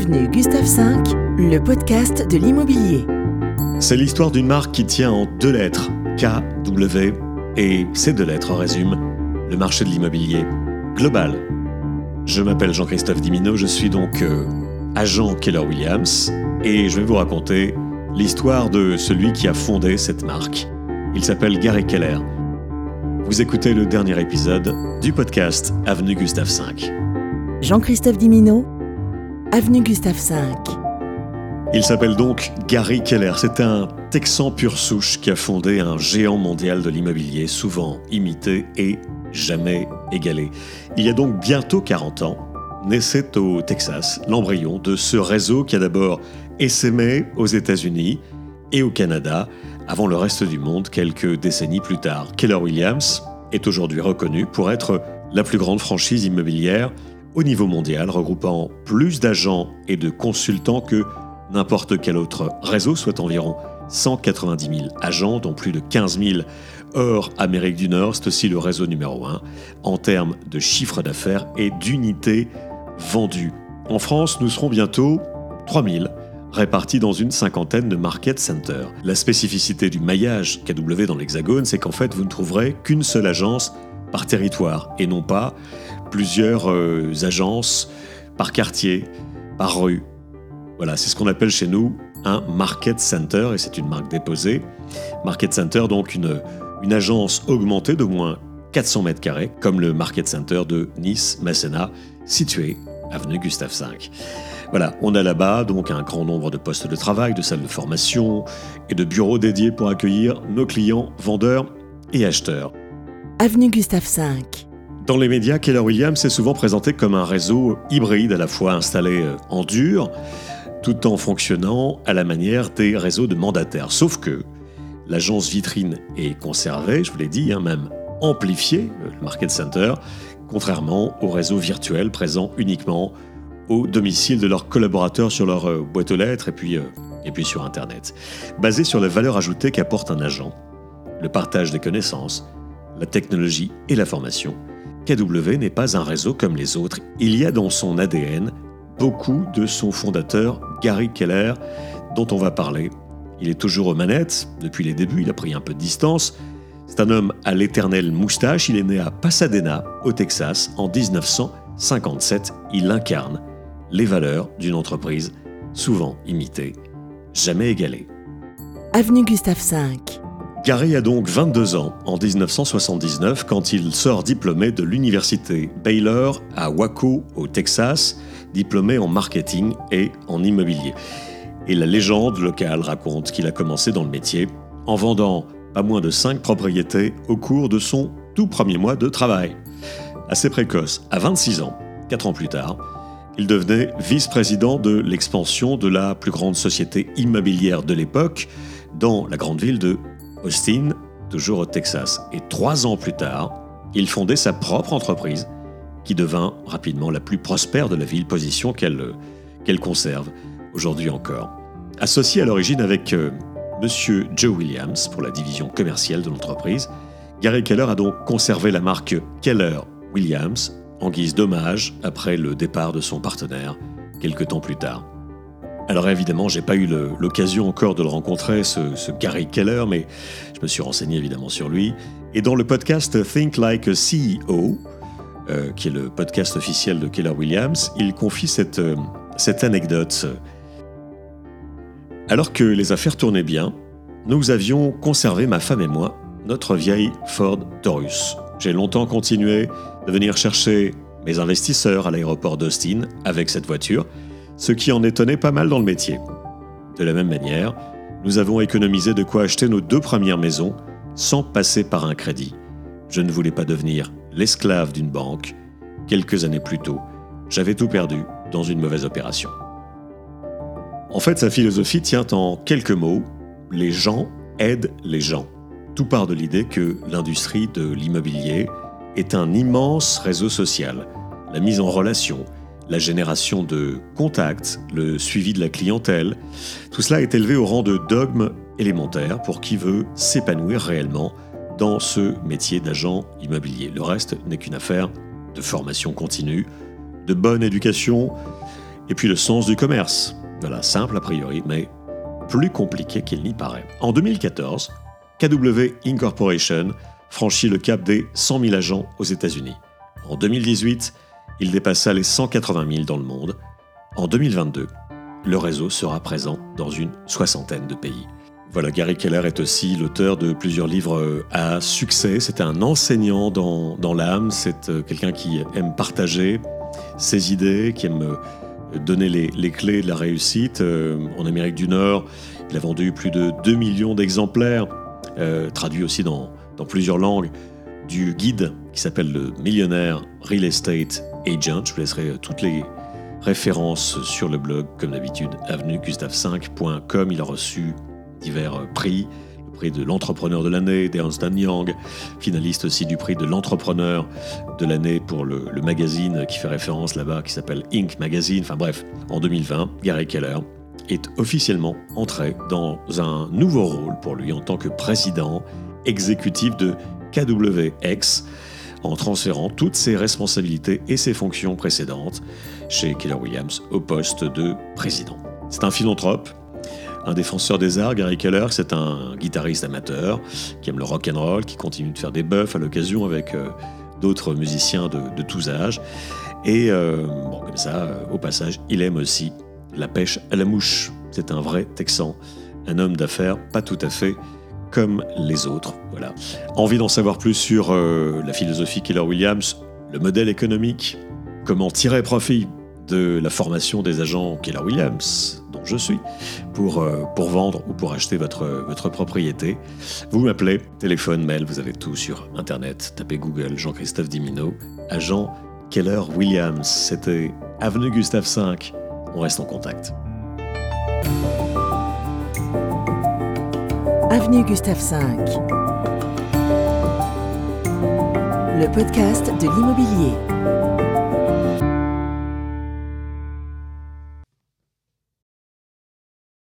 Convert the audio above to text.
Avenue Gustave V, le podcast de l'immobilier. C'est l'histoire d'une marque qui tient en deux lettres, K, W, et ces deux lettres résument le marché de l'immobilier global. Je m'appelle Jean-Christophe Dimino, je suis donc euh, agent Keller Williams, et je vais vous raconter l'histoire de celui qui a fondé cette marque. Il s'appelle Gary Keller. Vous écoutez le dernier épisode du podcast Avenue Gustave V. Jean-Christophe Dimino, Avenue Gustave V. Il s'appelle donc Gary Keller. C'est un Texan pur souche qui a fondé un géant mondial de l'immobilier, souvent imité et jamais égalé. Il y a donc bientôt 40 ans, naissait au Texas l'embryon de ce réseau qui a d'abord essaimé aux États-Unis et au Canada avant le reste du monde quelques décennies plus tard. Keller Williams est aujourd'hui reconnu pour être la plus grande franchise immobilière au niveau mondial, regroupant plus d'agents et de consultants que n'importe quel autre réseau, soit environ 190 000 agents, dont plus de 15 000 hors Amérique du Nord. C'est aussi le réseau numéro 1 en termes de chiffre d'affaires et d'unités vendues. En France, nous serons bientôt 3 000 répartis dans une cinquantaine de market centers. La spécificité du maillage KW dans l'Hexagone, c'est qu'en fait, vous ne trouverez qu'une seule agence par territoire et non pas plusieurs euh, agences par quartier, par rue. Voilà, c'est ce qu'on appelle chez nous un market center et c'est une marque déposée. Market center, donc une, une agence augmentée de moins 400 mètres carrés, comme le market center de Nice-Masséna, situé avenue Gustave V. Voilà, on a là-bas donc un grand nombre de postes de travail, de salles de formation et de bureaux dédiés pour accueillir nos clients, vendeurs et acheteurs. Avenue Gustave V. Dans les médias, Keller Williams est souvent présenté comme un réseau hybride, à la fois installé euh, en dur, tout en fonctionnant à la manière des réseaux de mandataires. Sauf que l'agence vitrine est conservée, je vous l'ai dit, hein, même amplifiée, euh, le Market Center, contrairement au réseau virtuel présent uniquement au domicile de leurs collaborateurs sur leur euh, boîte aux lettres et puis, et puis sur Internet. Basé sur la valeur ajoutée qu'apporte un agent, le partage des connaissances, la technologie et la formation, KW n'est pas un réseau comme les autres. Il y a dans son ADN beaucoup de son fondateur, Gary Keller, dont on va parler. Il est toujours aux manettes, depuis les débuts, il a pris un peu de distance. C'est un homme à l'éternelle moustache, il est né à Pasadena, au Texas, en 1957. Il incarne les valeurs d'une entreprise souvent imitée, jamais égalée. Avenue Gustave V. Gary a donc 22 ans en 1979 quand il sort diplômé de l'université Baylor à Waco au Texas, diplômé en marketing et en immobilier. Et la légende locale raconte qu'il a commencé dans le métier en vendant pas moins de 5 propriétés au cours de son tout premier mois de travail. Assez précoce, à 26 ans, 4 ans plus tard, il devenait vice-président de l'expansion de la plus grande société immobilière de l'époque dans la grande ville de Austin, toujours au Texas. Et trois ans plus tard, il fondait sa propre entreprise, qui devint rapidement la plus prospère de la ville, position qu'elle qu'elle conserve aujourd'hui encore. Associé à l'origine avec. Euh, Monsieur Joe Williams pour la division commerciale de l'entreprise, Gary Keller a donc conservé la marque Keller Williams en guise d'hommage après le départ de son partenaire quelques temps plus tard. Alors évidemment, j'ai pas eu l'occasion encore de le rencontrer, ce, Gary Keller, mais je me suis renseigné évidemment sur lui. Et dans le podcast Think Like a CEO, euh, qui est le podcast officiel de Keller Williams, il confie cette, euh, cette anecdote. Alors que les affaires tournaient bien, nous avions conservé, ma femme et moi, notre vieille Ford Taurus. J'ai longtemps continué de venir chercher mes investisseurs à l'aéroport d'Austin avec cette voiture, ce qui en étonnait pas mal dans le métier. De la même manière, nous avons économisé de quoi acheter nos deux premières maisons sans passer par un crédit. Je ne voulais pas devenir l'esclave d'une banque. Quelques années plus tôt, j'avais tout perdu dans une mauvaise opération. En fait, sa philosophie tient en quelques mots. Les gens aident les gens. Tout part de l'idée que l'industrie de l'immobilier est un immense réseau social. La mise en relation, la génération de contacts, le suivi de la clientèle, tout cela est élevé au rang de dogme élémentaire pour qui veut s'épanouir réellement dans ce métier d'agent immobilier. Le reste n'est qu'une affaire de formation continue, de bonne éducation Et puis le sens du commerce. Voilà, simple a priori, mais plus compliqué qu'il n'y paraît. En 2014, KW Incorporation franchit le cap des 100 000 agents aux États-Unis. En 2018, il dépassa les 180 000 dans le monde. En 2022, le réseau sera présent dans une soixantaine de pays. Voilà, Gary Keller est aussi l'auteur de plusieurs livres euh, à succès. C'est un enseignant dans, l'âme, c'est euh, quelqu'un qui aime partager ses idées, qui aime euh, donner les, les clés de la réussite. En Amérique du Nord, il a vendu plus de 2 millions d'exemplaires, traduit aussi dans, dans plusieurs langues, du guide qui s'appelle le Millionnaire Real Estate Agent. Je vous laisserai toutes les références sur le blog, comme d'habitude, avenuegustave5.com. Il a reçu divers prix, le prix de l'entrepreneur de l'année d'Ernst Young, finaliste aussi du prix de l'entrepreneur de l'année pour le, magazine qui fait référence là-bas, qui s'appelle Inc. Magazine. Enfin bref, en 2020, Gary Keller est officiellement entré dans un nouveau rôle pour lui en tant que président exécutif de KWX en transférant toutes ses responsabilités et ses fonctions précédentes chez Keller Williams au poste de président. C'est un philanthrope un défenseur des arts, Gary Keller, c'est un guitariste amateur qui aime le rock and roll, qui continue de faire des buffs à l'occasion avec euh, d'autres musiciens de, tous âges. Et euh, bon, comme ça, euh, au passage, il aime aussi la pêche à la mouche. C'est un vrai Texan, un homme d'affaires pas tout à fait comme les autres. Voilà. Envie d'en savoir plus sur la philosophie Keller Williams, le modèle économique, comment tirer profit de la formation des agents Keller Williams, je suis pour, euh, pour vendre ou pour acheter votre, votre propriété. Vous m'appelez, téléphone, mail, vous avez tout sur Internet. Tapez Google Jean-Christophe Dimino, agent Keller Williams. C'était Avenue Gustave V. On reste en contact. Avenue Gustave V. Le podcast de l'immobilier.